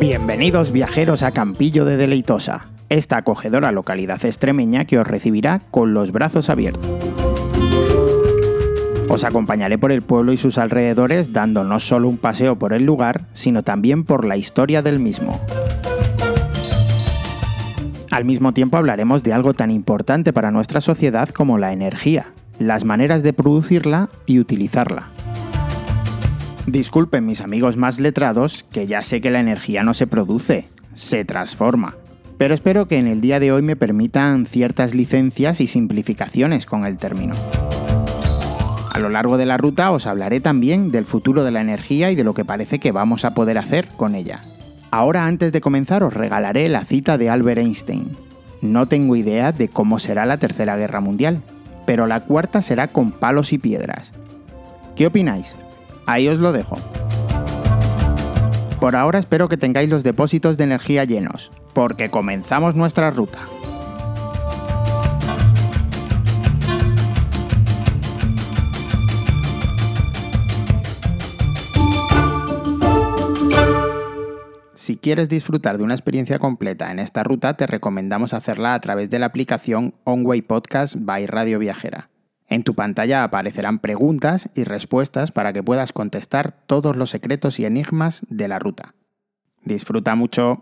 Bienvenidos viajeros a Campillo de Deleitosa, esta acogedora localidad extremeña que os recibirá con los brazos abiertos. Os acompañaré por el pueblo y sus alrededores dando no solo un paseo por el lugar, sino también por la historia del mismo. Al mismo tiempo hablaremos de algo tan importante para nuestra sociedad como la energía, las maneras de producirla y utilizarla. Disculpen mis amigos más letrados, que ya sé que la energía no se produce, se transforma. Pero espero que en el día de hoy me permitan ciertas licencias y simplificaciones con el término. A lo largo de la ruta os hablaré también del futuro de la energía y de lo que parece que vamos a poder hacer con ella. Ahora antes de comenzar os regalaré la cita de Albert Einstein. No tengo idea de cómo será la Tercera Guerra Mundial, pero la cuarta será con palos y piedras. ¿Qué opináis? Ahí os lo dejo. Por ahora espero que tengáis los depósitos de energía llenos, porque comenzamos nuestra ruta. Si quieres disfrutar de una experiencia completa en esta ruta, te recomendamos hacerla a través de la aplicación Onway Podcast by Radio Viajera. En tu pantalla aparecerán preguntas y respuestas para que puedas contestar todos los secretos y enigmas de la ruta. Disfruta mucho.